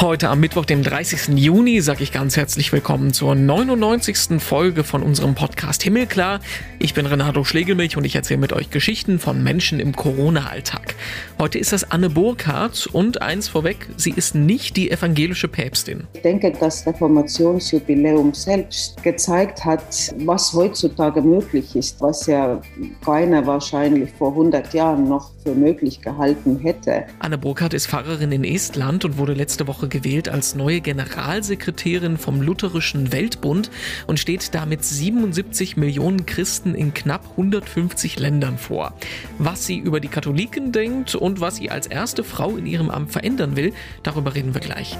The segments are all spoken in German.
Heute am Mittwoch, dem 30. Juni, sage ich ganz herzlich willkommen zur 99. Folge von unserem Podcast Himmelklar. Ich bin Renato Schlegelmilch und ich erzähle mit euch Geschichten von Menschen im Corona-Alltag. Heute ist das Anne Burkhardt und eins vorweg, sie ist nicht die evangelische Päpstin. Ich denke, das Reformationsjubiläum selbst gezeigt hat, was heutzutage möglich ist, was ja keiner wahrscheinlich vor 100 Jahren noch für möglich gehalten hätte. Anne Burkhardt ist Pfarrerin in Estland und wurde letzte Woche gewählt als neue Generalsekretärin vom Lutherischen Weltbund und steht damit 77 Millionen Christen in knapp 150 Ländern vor. Was sie über die Katholiken denkt und was sie als erste Frau in ihrem Amt verändern will, darüber reden wir gleich.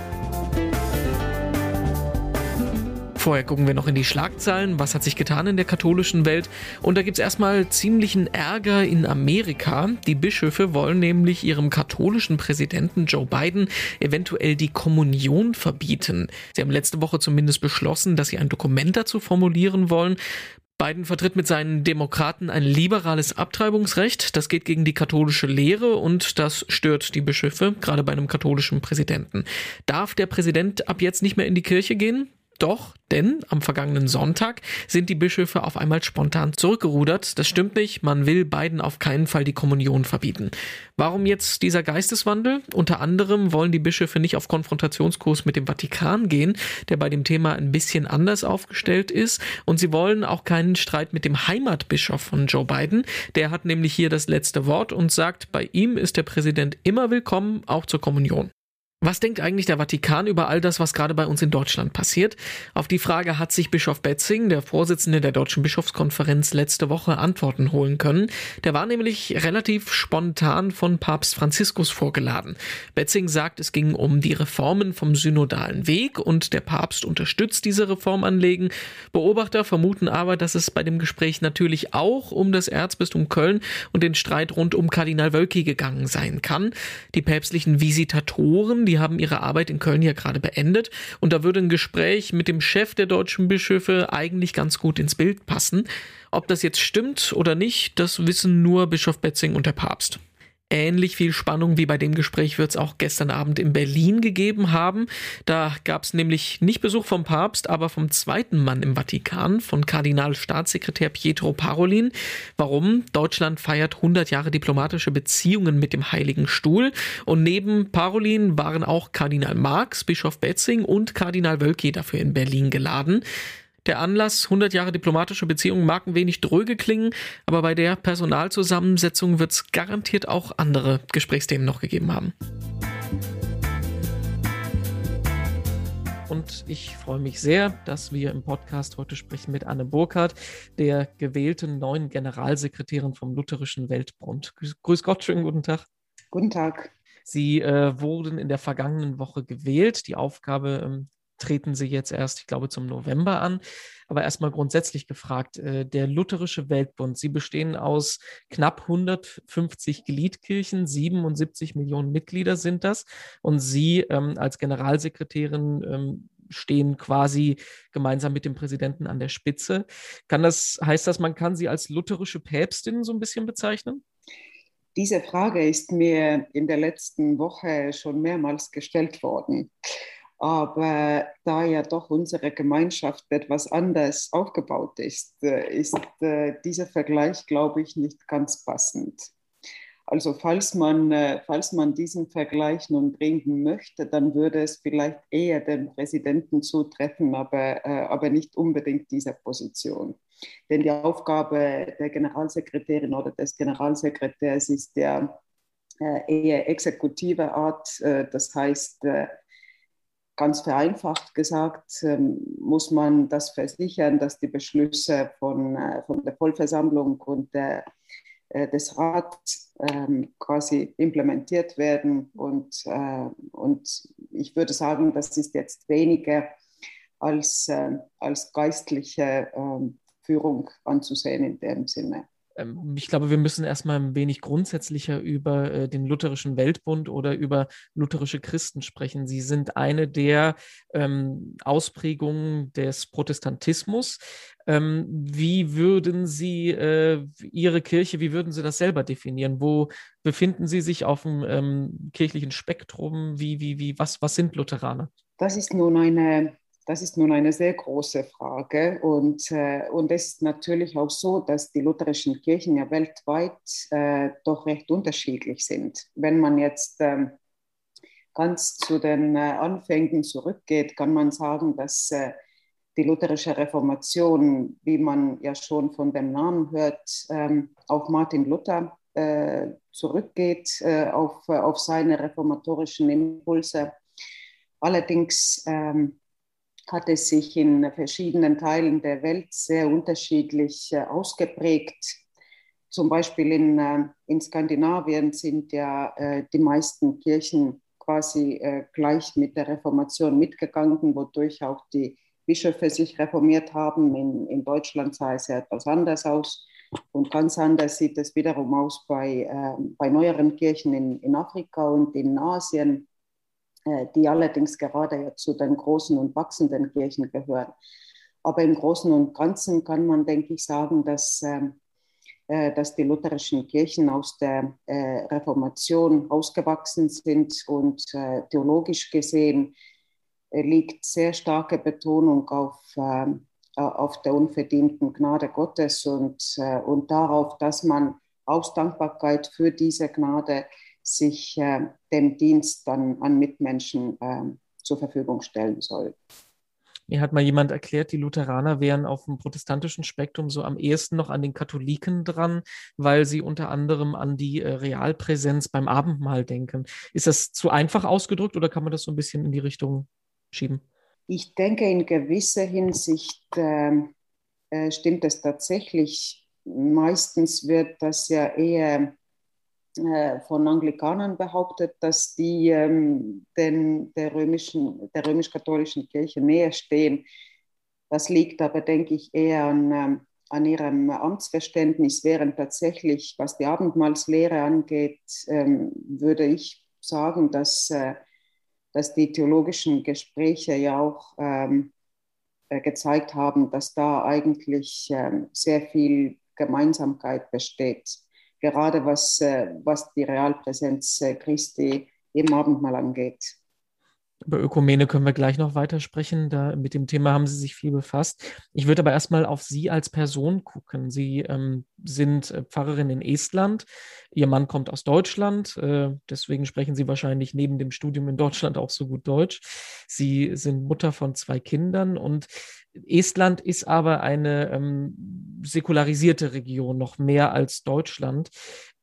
Vorher gucken wir noch in die Schlagzeilen. Was hat sich getan in der katholischen Welt? Und da gibt es erstmal ziemlichen Ärger in Amerika. Die Bischöfe wollen nämlich ihrem katholischen Präsidenten Joe Biden eventuell die Kommunion verbieten. Sie haben letzte Woche zumindest beschlossen, dass sie ein Dokument dazu formulieren wollen. Biden vertritt mit seinen Demokraten ein liberales Abtreibungsrecht. Das geht gegen die katholische Lehre und das stört die Bischöfe, gerade bei einem katholischen Präsidenten. Darf der Präsident ab jetzt nicht mehr in die Kirche gehen? Doch, denn am vergangenen Sonntag sind die Bischöfe auf einmal spontan zurückgerudert. Das stimmt nicht, man will beiden auf keinen Fall die Kommunion verbieten. Warum jetzt dieser Geisteswandel? Unter anderem wollen die Bischöfe nicht auf Konfrontationskurs mit dem Vatikan gehen, der bei dem Thema ein bisschen anders aufgestellt ist. Und sie wollen auch keinen Streit mit dem Heimatbischof von Joe Biden. Der hat nämlich hier das letzte Wort und sagt, bei ihm ist der Präsident immer willkommen, auch zur Kommunion. Was denkt eigentlich der Vatikan über all das, was gerade bei uns in Deutschland passiert? Auf die Frage hat sich Bischof Betzing, der Vorsitzende der Deutschen Bischofskonferenz, letzte Woche Antworten holen können. Der war nämlich relativ spontan von Papst Franziskus vorgeladen. Betzing sagt, es ging um die Reformen vom synodalen Weg und der Papst unterstützt diese Reformanliegen. Beobachter vermuten aber, dass es bei dem Gespräch natürlich auch um das Erzbistum Köln und den Streit rund um Kardinal Wölki gegangen sein kann. Die päpstlichen Visitatoren, die haben ihre Arbeit in Köln ja gerade beendet und da würde ein Gespräch mit dem Chef der deutschen Bischöfe eigentlich ganz gut ins Bild passen. Ob das jetzt stimmt oder nicht, das wissen nur Bischof Betzing und der Papst. Ähnlich viel Spannung wie bei dem Gespräch wird es auch gestern Abend in Berlin gegeben haben. Da gab es nämlich nicht Besuch vom Papst, aber vom zweiten Mann im Vatikan, von Kardinalstaatssekretär Pietro Parolin. Warum? Deutschland feiert 100 Jahre diplomatische Beziehungen mit dem Heiligen Stuhl. Und neben Parolin waren auch Kardinal Marx, Bischof Betzing und Kardinal Wölki dafür in Berlin geladen. Der Anlass 100 Jahre diplomatische Beziehungen mag ein wenig dröge klingen, aber bei der Personalzusammensetzung wird es garantiert auch andere Gesprächsthemen noch gegeben haben. Und ich freue mich sehr, dass wir im Podcast heute sprechen mit Anne Burkhardt, der gewählten neuen Generalsekretärin vom Lutherischen Weltbund. Grüß Gott, schönen guten Tag. Guten Tag. Sie äh, wurden in der vergangenen Woche gewählt. Die Aufgabe ähm, treten sie jetzt erst, ich glaube, zum November an. Aber erstmal grundsätzlich gefragt, äh, der Lutherische Weltbund, Sie bestehen aus knapp 150 Gliedkirchen, 77 Millionen Mitglieder sind das. Und Sie ähm, als Generalsekretärin ähm, stehen quasi gemeinsam mit dem Präsidenten an der Spitze. Kann das, heißt das, man kann Sie als lutherische Päpstin so ein bisschen bezeichnen? Diese Frage ist mir in der letzten Woche schon mehrmals gestellt worden. Aber da ja doch unsere Gemeinschaft etwas anders aufgebaut ist, äh, ist äh, dieser Vergleich, glaube ich, nicht ganz passend. Also falls man, äh, falls man diesen Vergleich nun bringen möchte, dann würde es vielleicht eher dem Präsidenten zutreffen, aber, aber nicht unbedingt dieser Position. Denn die Aufgabe der Generalsekretärin oder des Generalsekretärs ist ja eher exekutive Art. Das heißt, Ganz vereinfacht gesagt ähm, muss man das versichern, dass die Beschlüsse von, äh, von der Vollversammlung und der, äh, des Rats ähm, quasi implementiert werden. Und, äh, und ich würde sagen, das ist jetzt weniger als, als geistliche ähm, Führung anzusehen in dem Sinne. Ähm, ich glaube, wir müssen erstmal ein wenig grundsätzlicher über äh, den Lutherischen Weltbund oder über lutherische Christen sprechen. Sie sind eine der ähm, Ausprägungen des Protestantismus. Ähm, wie würden Sie äh, Ihre Kirche, wie würden Sie das selber definieren? Wo befinden Sie sich auf dem kirchlichen Spektrum? Wie, wie, wie, was, was sind Lutheraner? Das ist nun eine das ist nun eine sehr große Frage und, äh, und es ist natürlich auch so, dass die lutherischen Kirchen ja weltweit äh, doch recht unterschiedlich sind. Wenn man jetzt äh, ganz zu den äh, Anfängen zurückgeht, kann man sagen, dass äh, die lutherische Reformation, wie man ja schon von dem Namen hört, ähm, auf Martin Luther äh, zurückgeht, auf, auf seine reformatorischen Impulse. Allerdings ähm, hat es sich in verschiedenen Teilen der Welt sehr unterschiedlich äh, ausgeprägt. Zum Beispiel in, äh, in Skandinavien sind ja äh, die meisten Kirchen quasi gleich mit der Reformation mitgegangen, wodurch auch die Bischöfe sich reformiert haben. In, in Deutschland sah es ja etwas anders aus. Und ganz anders sieht es wiederum aus bei, äh, bei neueren Kirchen in, in Afrika und in Asien. Äh, die allerdings gerade ja zu den großen und wachsenden Kirchen gehören. Aber im Großen und Ganzen kann man, denke ich, sagen, dass, ähm, äh, dass die lutherischen Kirchen aus der äh, Reformation ausgewachsen sind und theologisch gesehen liegt sehr starke Betonung auf, ähm, auf der unverdienten Gnade Gottes und, und darauf, dass man aus Dankbarkeit für diese Gnade sich äh, dem Dienst dann an Mitmenschen äh, zur Verfügung stellen soll. Mir hat mal jemand erklärt, die Lutheraner wären auf dem protestantischen Spektrum so am ehesten noch an den Katholiken dran, weil sie unter anderem an die äh, Realpräsenz beim Abendmahl denken. Ist das zu einfach ausgedrückt oder kann man das so ein bisschen in die Richtung schieben? Ich denke, in gewisser Hinsicht ähm, äh, stimmt es tatsächlich. Meistens wird das ja eher von Anglikanern behauptet, dass die ähm, den, der, römischen, der römisch-katholischen Kirche näher stehen. Das liegt aber, denke ich, eher an, ähm, an ihrem Amtsverständnis, während tatsächlich, was die Abendmahlslehre angeht, ähm, würde ich sagen, dass, äh, dass die theologischen Gespräche ja auch ähm, äh, gezeigt haben, dass da eigentlich ähm, sehr viel Gemeinsamkeit besteht gerade was, äh, was die Realpräsenz äh, Christi im Abendmahl angeht. Über Ökumene können wir gleich noch weitersprechen. Da, mit dem Thema haben Sie sich viel befasst. Ich würde aber erstmal auf Sie als Person gucken. Sie ähm, sind äh, Pfarrerin in Estland. Ihr Mann kommt aus Deutschland. Äh, deswegen sprechen Sie wahrscheinlich neben dem Studium in Deutschland auch so gut Deutsch. Sie sind Mutter von zwei Kindern und Estland ist aber eine ähm, säkularisierte Region, noch mehr als Deutschland.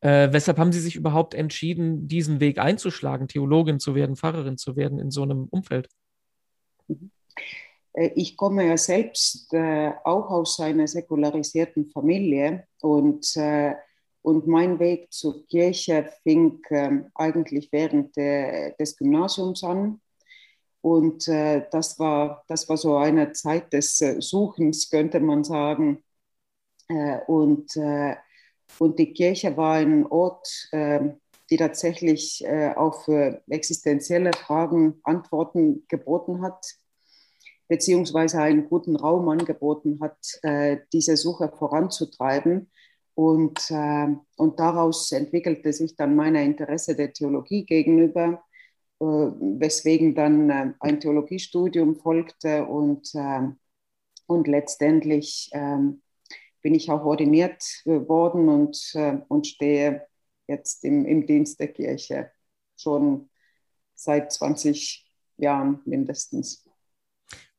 Äh, weshalb haben Sie sich überhaupt entschieden, diesen Weg einzuschlagen, Theologin zu werden, Pfarrerin zu werden in so einem Umfeld? Äh, ich komme ja selbst äh, auch aus einer säkularisierten Familie und, äh, und mein Weg zur Kirche fing ähm, eigentlich während de, des Gymnasiums an. Und äh, das, war, das war so eine Zeit des äh, Suchens, könnte man sagen. Und, und die Kirche war ein Ort, ähm, die tatsächlich äh, auf existenzielle Fragen Antworten geboten hat, beziehungsweise einen guten Raum angeboten hat, äh, diese Suche voranzutreiben. Und, und daraus entwickelte sich dann mein Interesse der Theologie gegenüber äh, weswegen dann ein Theologiestudium folgte und, äh, und letztendlich ähm, bin ich auch ordiniert worden und, und stehe jetzt im, im Dienst der Kirche schon seit 20 Jahren mindestens.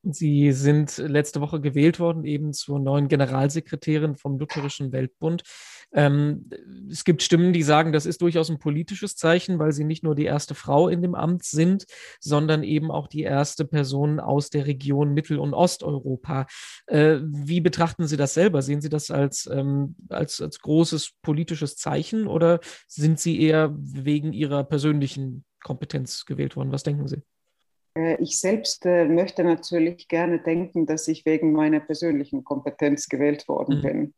Sie sind letzte Woche gewählt worden, eben zur neuen Generalsekretärin vom Lutherischen Weltbund. Ähm, es gibt Stimmen, die sagen, das ist durchaus ein politisches Zeichen, weil Sie nicht nur die erste Frau in dem Amt sind, sondern eben auch die erste Person aus der Region Mittel- und Osteuropa. Äh, wie betrachten Sie das selber? Sehen Sie das als, ähm, als, als großes politisches Zeichen oder sind Sie eher wegen Ihrer persönlichen Kompetenz gewählt worden? Was denken Sie? Äh, ich selbst äh, möchte natürlich gerne denken, dass ich wegen meiner persönlichen Kompetenz gewählt worden mhm. bin.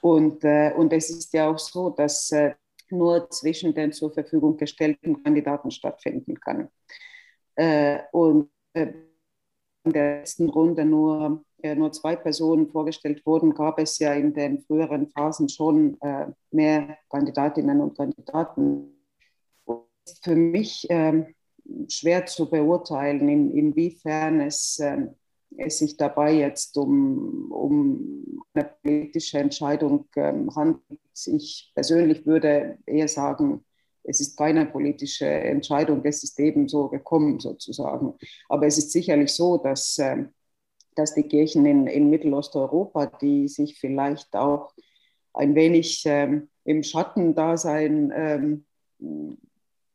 Und, äh, und es ist ja auch so, dass äh, nur zwischen den zur Verfügung gestellten Kandidaten stattfinden kann. Äh, und äh, in der letzten Runde nur, äh, nur zwei Personen vorgestellt wurden, gab es ja in den früheren Phasen schon äh, mehr Kandidatinnen und Kandidaten. Und für mich ähm, schwer zu beurteilen, in, inwiefern es, ähm, es sich dabei jetzt um, um eine politische Entscheidung ähm, handelt. Ich persönlich würde eher sagen, es ist keine politische Entscheidung, es ist ebenso gekommen sozusagen. Aber es ist sicherlich so, dass, ähm, dass die Kirchen in, in Mittelosteuropa, die sich vielleicht auch ein wenig ähm, im Schattendasein ähm,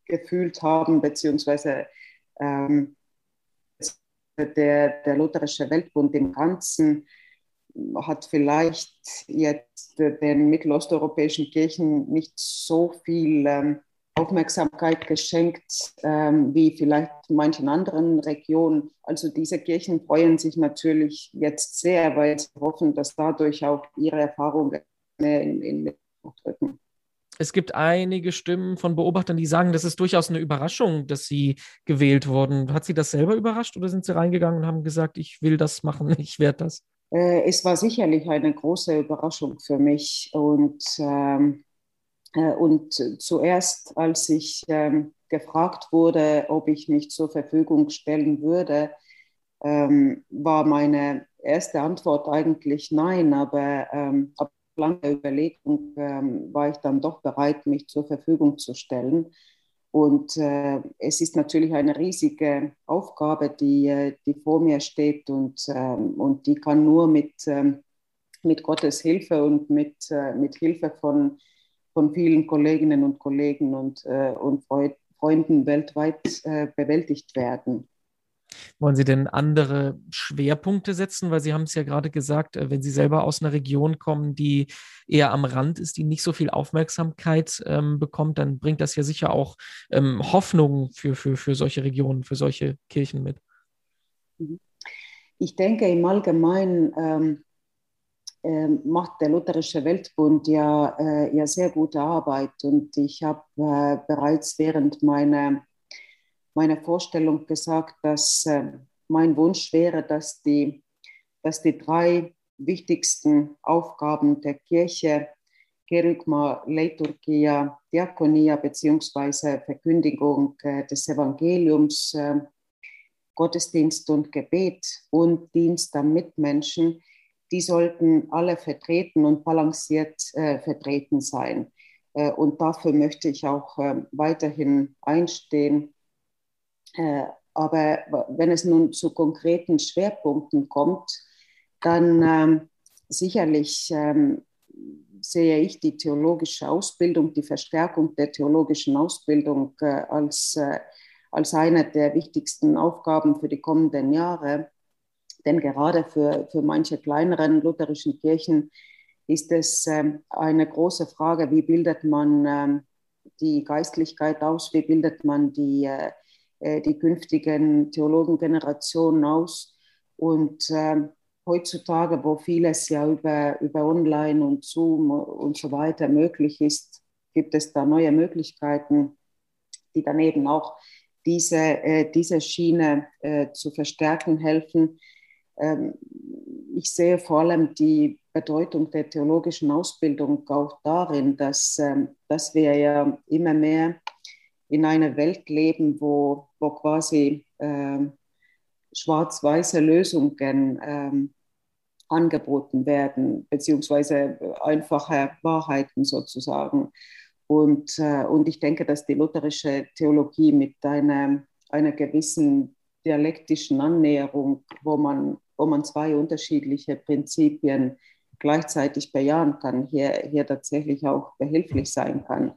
gefühlt haben, beziehungsweise ähm, der, der Lutherische Weltbund im Ganzen hat vielleicht jetzt den mittelosteuropäischen Kirchen nicht so viel ähm, Aufmerksamkeit geschenkt, ähm, wie vielleicht manchen anderen Regionen. Also diese Kirchen freuen sich natürlich jetzt sehr, weil sie hoffen, dass dadurch auch ihre Erfahrungen mehr in, in drücken. Es gibt einige Stimmen von Beobachtern, die sagen, das ist durchaus eine Überraschung, dass sie gewählt wurden. Hat sie das selber überrascht oder sind sie reingegangen und haben gesagt, ich will das machen, ich werde das? Äh, es war sicherlich eine große Überraschung für mich und ähm, äh, und zuerst, als ich ähm, gefragt wurde, ob ich mich zur Verfügung stellen würde, ähm, war meine erste Antwort eigentlich nein, aber ähm, ab langer Überlegung war ich dann doch bereit, mich zur Verfügung zu stellen. Und äh, es ist natürlich eine riesige Aufgabe, die, äh, die vor mir steht und, ähm, und die kann nur mit, ähm, mit Gottes Hilfe und mit, äh, mit Hilfe von von vielen Kolleginnen und Kollegen und, äh, und Freunden weltweit äh, bewältigt werden. Wollen Sie denn andere Schwerpunkte setzen? Weil Sie haben es ja gerade gesagt, äh, wenn Sie selber aus einer Region kommen, die eher am Rand ist, die nicht so viel Aufmerksamkeit ähm, bekommt, dann bringt das ja sicher auch ähm, Hoffnung für, für, für solche Regionen, für solche Kirchen mit. Mhm. Ich denke im Allgemeinen ähm, ähm, macht der Lutherische Weltbund ja, äh, ja sehr gute Arbeit. Und ich habe äh, bereits während meiner, meiner Vorstellung gesagt, dass äh, mein Wunsch wäre, dass die, dass die drei wichtigsten Aufgaben der Kirche, Kerygma, Leiturgia, Diakonia beziehungsweise Verkündigung äh, des Evangeliums, äh, Gottesdienst und Gebet und Dienst am Mitmenschen, die sollten alle vertreten und balanciert vertreten sein. Und dafür möchte ich auch weiterhin einstehen. Äh, aber wenn es nun zu konkreten Schwerpunkten kommt, dann ähm, sicherlich ähm, sehe ich die theologische Ausbildung, die Verstärkung der theologischen Ausbildung äh, als, äh, als eine der wichtigsten Aufgaben für die kommenden Jahre. Denn gerade für, für manche kleineren lutherischen Kirchen ist es ähm, eine große Frage, wie bildet man die Geistlichkeit aus, wie bildet man die, die künftigen Theologengenerationen aus. Und äh, heutzutage, wo vieles ja über, über Online und Zoom und so weiter möglich ist, gibt es da neue Möglichkeiten, die dann eben auch diese, äh, diese Schiene äh, zu verstärken helfen. Ähm, ich sehe vor allem die Bedeutung der theologischen Ausbildung auch darin, dass, ähm, dass wir ja immer mehr in einer Welt leben, wo, wo quasi äh, schwarz-weiße Lösungen äh, angeboten werden, beziehungsweise einfache Wahrheiten sozusagen. Und, äh, und ich denke, dass die lutherische Theologie mit einer, einer gewissen dialektischen Annäherung, wo man wo man zwei unterschiedliche Prinzipien gleichzeitig bejahen kann, hier, hier tatsächlich auch behilflich sein kann.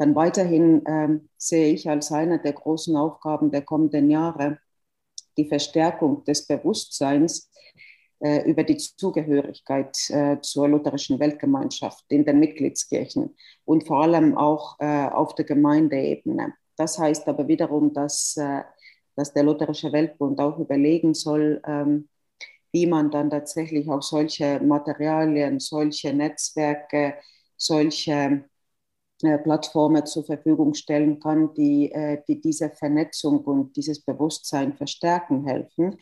Dann weiterhin ähm, sehe ich als eine der großen Aufgaben der kommenden Jahre die Verstärkung des Bewusstseins äh, über die Zugehörigkeit äh, zur lutherischen Weltgemeinschaft in den Mitgliedskirchen und vor allem auch äh, auf der Gemeindeebene. Das heißt aber wiederum, dass, äh, dass der Lutherische Weltbund auch überlegen soll, ähm, wie man dann tatsächlich auch solche Materialien, solche Netzwerke, solche äh, Plattformen zur Verfügung stellen kann, die, äh, die diese Vernetzung und dieses Bewusstsein verstärken helfen.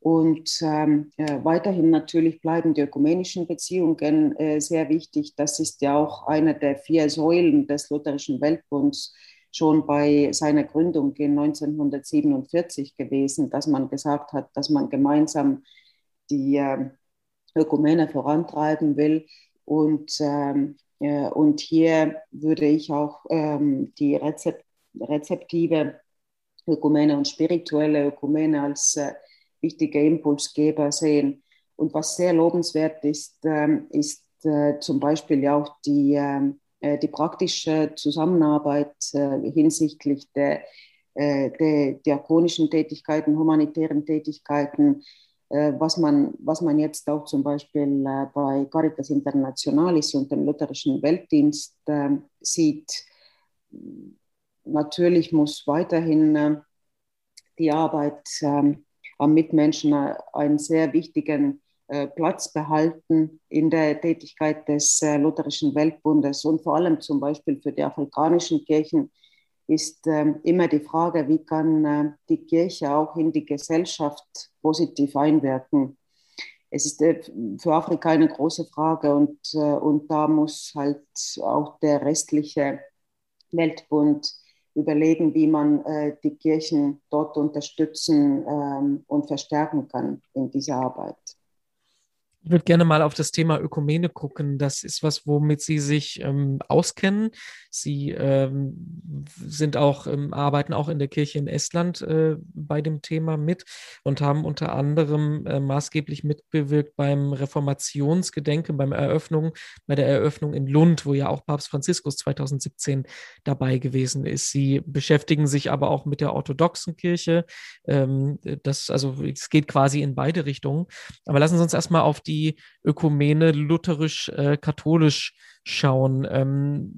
Und ähm, äh, weiterhin natürlich bleiben die ökumenischen Beziehungen äh, sehr wichtig. Das ist ja auch eine der vier Säulen des Lutherischen Weltbunds schon bei seiner Gründung in 1947 gewesen, dass man gesagt hat, dass man gemeinsam die äh, Ökumene vorantreiben will. Und, ähm, äh, und hier würde ich auch ähm, die Rezept rezeptive Ökumene und spirituelle Ökumene als äh, wichtige Impulsgeber sehen. Und was sehr lobenswert ist, ähm, ist äh, zum Beispiel auch die, ähm, äh, die praktische Zusammenarbeit äh, hinsichtlich der, der diakonischen Tätigkeiten, humanitären Tätigkeiten, was man, was man jetzt auch zum Beispiel bei Caritas Internationalis und dem Lutherischen Weltdienst ähm, sieht. Natürlich muss weiterhin die Arbeit am Mitmenschen einen sehr wichtigen äh, Platz behalten in der Tätigkeit des äh, Lutherischen Weltbundes und vor allem zum Beispiel für die afrikanischen Kirchen ist ähm, immer die Frage, wie kann äh, die Kirche auch in die Gesellschaft positiv einwirken. Es ist für Afrika eine große Frage und, und da muss halt auch der restliche Weltbund überlegen, wie man äh, die Kirchen dort unterstützen ähm, und verstärken kann in dieser Arbeit. Ich würde gerne mal auf das Thema Ökumene gucken. Das ist was, womit Sie sich ähm, auskennen. Sie ähm, sind auch, ähm, arbeiten auch in der Kirche in Estland äh, bei dem Thema mit und haben unter anderem äh, maßgeblich mitbewirkt beim Reformationsgedenken, beim Eröffnung, bei der Eröffnung in Lund, wo ja auch Papst Franziskus 2017 dabei gewesen ist. Sie beschäftigen sich aber auch mit der orthodoxen Kirche. Ähm, das, also es geht quasi in beide Richtungen. Aber lassen Sie uns erstmal auf die die Ökumene lutherisch-katholisch äh, schauen. Ähm,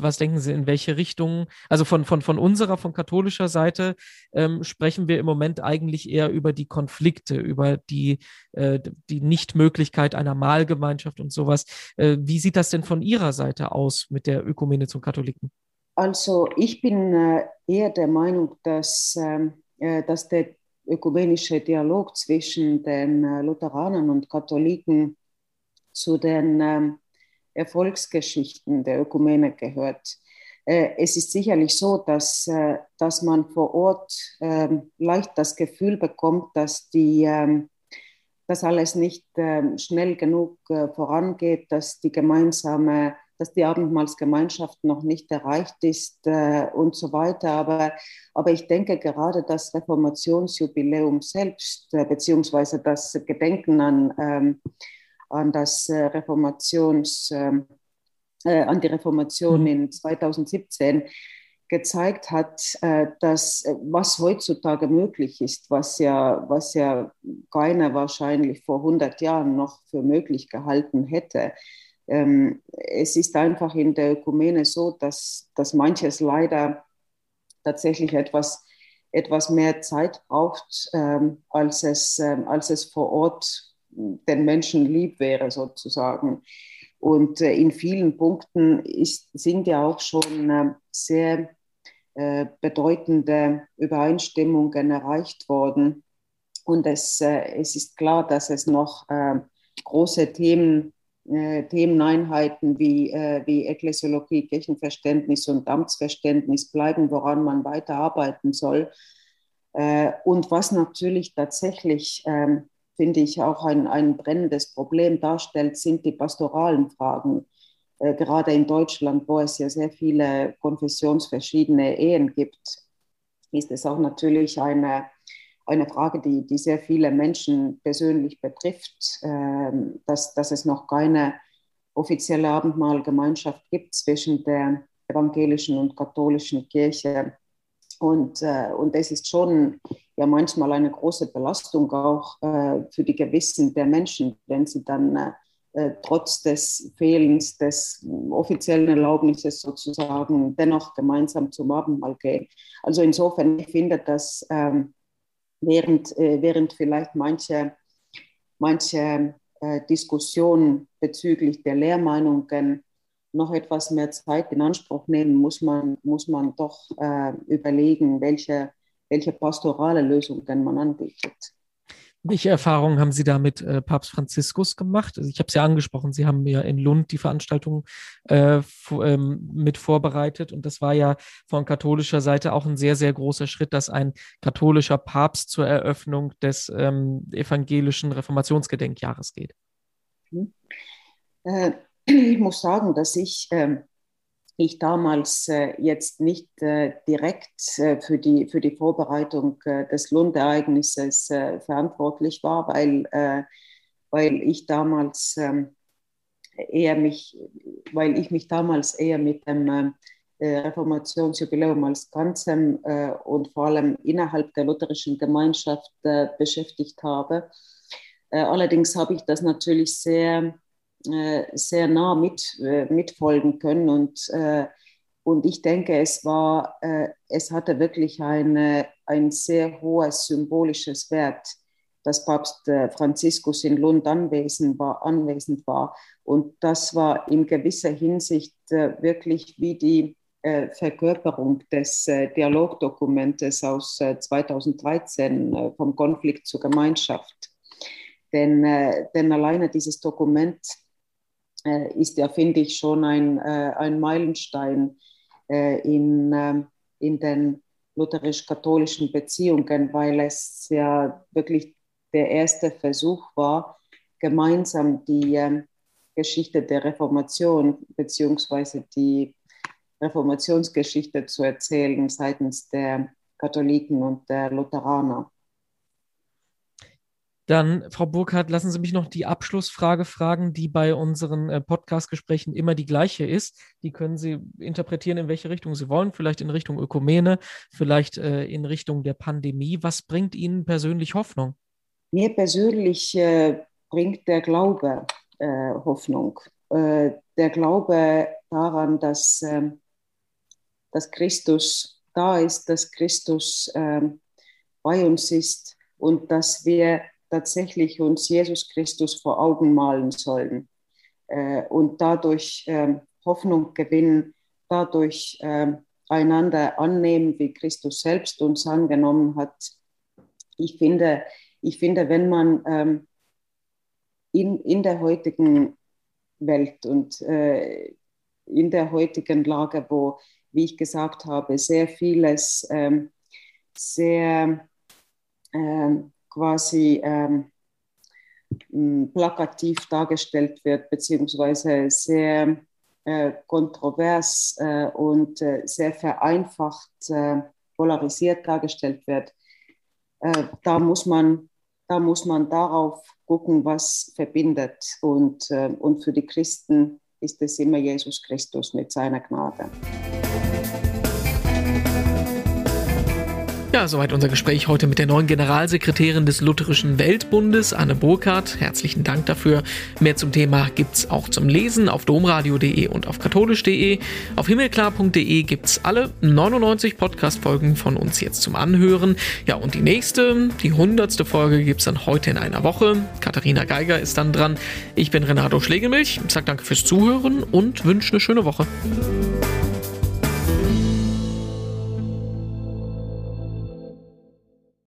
was denken Sie, in welche Richtung? Also von, von, von unserer, von katholischer Seite ähm, sprechen wir im Moment eigentlich eher über die Konflikte, über die, äh, die Nichtmöglichkeit einer Mahlgemeinschaft und sowas. Äh, wie sieht das denn von Ihrer Seite aus mit der Ökumene zum Katholiken? Also ich bin äh, eher der Meinung, dass, ähm, äh, dass der ökumenische Dialog zwischen den äh, Lutheranern und Katholiken zu den ähm, Erfolgsgeschichten der Ökumene gehört. Äh, es ist sicherlich so, dass, äh, dass man vor Ort ähm, leicht das Gefühl bekommt, dass, die, ähm, dass alles nicht schnell genug vorangeht, dass die gemeinsame dass die Abendmahlsgemeinschaft noch nicht erreicht ist äh, und so weiter. Aber, aber ich denke gerade das Reformationsjubiläum selbst, äh, beziehungsweise das Gedenken an, ähm, an das äh, Reformations, ähm, äh, an die Reformation mhm. in 2017 gezeigt hat, äh, dass äh, was heutzutage möglich ist, was ja, was ja keiner wahrscheinlich vor 100 Jahren noch für möglich gehalten hätte, ähm, es ist einfach in der Ökumene so, dass, dass manches leider tatsächlich etwas, etwas mehr Zeit braucht, ähm, als, es, ähm, als es vor Ort den Menschen lieb wäre, sozusagen. Und äh, in vielen Punkten ist, sind ja auch schon äh, sehr bedeutende Übereinstimmungen erreicht worden. Und es, äh, es ist klar, dass es noch äh, große Themen Themeneinheiten wie, äh, wie Ekklesiologie, Kirchenverständnis und Amtsverständnis bleiben, woran man weiter arbeiten soll. Äh, und was natürlich tatsächlich, ähm, finde ich, auch ein, ein brennendes Problem darstellt, sind die pastoralen Fragen. Äh, gerade in Deutschland, wo es ja sehr viele konfessionsverschiedene Ehen gibt, ist es auch natürlich eine eine Frage, die, die sehr viele Menschen persönlich betrifft, äh, dass, dass es noch keine offizielle Abendmahlgemeinschaft gibt zwischen der evangelischen und katholischen Kirche. Und, äh, und es ist schon ja manchmal eine große Belastung auch äh, für die Gewissen der Menschen, wenn sie dann äh, trotz des Fehlens des offiziellen Erlaubnisses sozusagen dennoch gemeinsam zum Abendmahl gehen. Also insofern, ich finde, dass ähm, während, äh, während vielleicht manche manche äh, Diskussionen bezüglich der Lehrmeinungen noch etwas mehr Zeit in Anspruch nehmen, muss man, muss man doch äh, überlegen, welche, welche pastorale Lösungen man anbietet. Welche Erfahrungen haben Sie da mit äh, Papst Franziskus gemacht? Also ich habe es ja angesprochen, Sie haben ja in Lund die Veranstaltung äh, ähm, mit vorbereitet und das war ja von katholischer Seite auch ein sehr, sehr großer Schritt, dass ein katholischer Papst zur Eröffnung des ähm, evangelischen Reformationsgedenkjahres geht. Mhm. Äh, ich muss sagen, dass ich ähm, ich damals äh, jetzt nicht äh, direkt äh, für, die, für die Vorbereitung des Lundereignisses verantwortlich war, weil, weil ich damals ähm, eher mich, weil ich mich damals eher mit dem Reformationsjubiläum als Ganzem und vor allem innerhalb der lutherischen Gemeinschaft beschäftigt habe. allerdings habe ich das natürlich sehr sehr nah mit, äh, mitfolgen können. Und, äh, und ich denke, es, war, es hatte wirklich eine, ein sehr hohes symbolisches Wert, dass Papst Franziskus in Lund anwesend war, anwesend war. Und das war in gewisser Hinsicht wirklich wie die Verkörperung des Dialogdokumentes aus 2013 vom Konflikt zur Gemeinschaft. Denn, denn alleine dieses Dokument äh, ist ja, finde ich, schon ein, äh, ein Meilenstein äh, in, ähm, in den lutherisch-katholischen Beziehungen, weil es ja wirklich der erste Versuch war, gemeinsam die ähm, Geschichte der Reformation beziehungsweise die Reformationsgeschichte zu erzählen seitens der Katholiken und der Lutheraner. Dann, Frau Burkhardt, lassen Sie mich noch die Abschlussfrage fragen, die bei unseren äh, Podcast-Gesprächen immer die gleiche ist. Die können Sie interpretieren, in welche Richtung Sie wollen. Vielleicht in Richtung Ökumene, vielleicht äh, in Richtung der Pandemie. Was bringt Ihnen persönlich Hoffnung? Mir persönlich äh, bringt der Glaube äh, Hoffnung. Äh, der Glaube daran, dass, ähm, dass Christus da ist, dass Christus ähm, bei uns ist und dass wir tatsächlich uns Jesus Christus vor Augen malen sollen äh, und dadurch äh, Hoffnung gewinnen, dadurch äh, einander annehmen, wie Christus selbst uns angenommen hat. Ich finde, ich finde wenn man ähm, in, in der heutigen Welt und äh, in der heutigen Lage, wo, wie ich gesagt habe, sehr vieles ähm, sehr ähm, quasi ähm, plakativ dargestellt wird, beziehungsweise sehr äh, kontrovers äh, und äh, sehr vereinfacht äh, polarisiert dargestellt wird. Äh, da, muss man, da muss man darauf gucken, was verbindet. Und, äh, und für die Christen ist es immer Jesus Christus mit seiner Gnade. Ja, soweit unser Gespräch heute mit der neuen Generalsekretärin des Lutherischen Weltbundes, Anne Burkhardt. Herzlichen Dank dafür. Mehr zum Thema gibt's auch zum Lesen auf domradio.de und auf katholisch.de. Auf himmelklar.de gibt's alle 99 Podcast-Folgen von uns jetzt zum Anhören. Ja, und die nächste, die hundertste Folge gibt's dann heute in einer Woche. Katharina Geiger ist dann dran. Ich bin Renato Schlegelmilch, sag danke fürs Zuhören und wünsche eine schöne Woche.